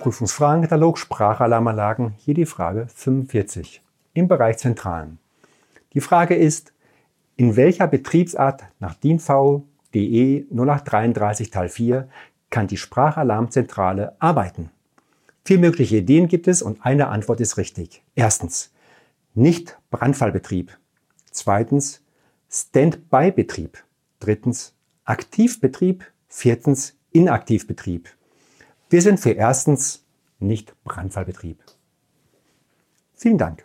Prüfungsfragenkatalog Sprachalarmanlagen, hier die Frage 45 im Bereich Zentralen. Die Frage ist, in welcher Betriebsart nach DIN V DE 0833 Teil 4 kann die Sprachalarmzentrale arbeiten? Vier mögliche Ideen gibt es und eine Antwort ist richtig. Erstens, nicht Brandfallbetrieb. Zweitens, Standby-Betrieb. Drittens, Aktivbetrieb. Viertens, Inaktivbetrieb. Wir sind für erstens nicht Brandfallbetrieb. Vielen Dank.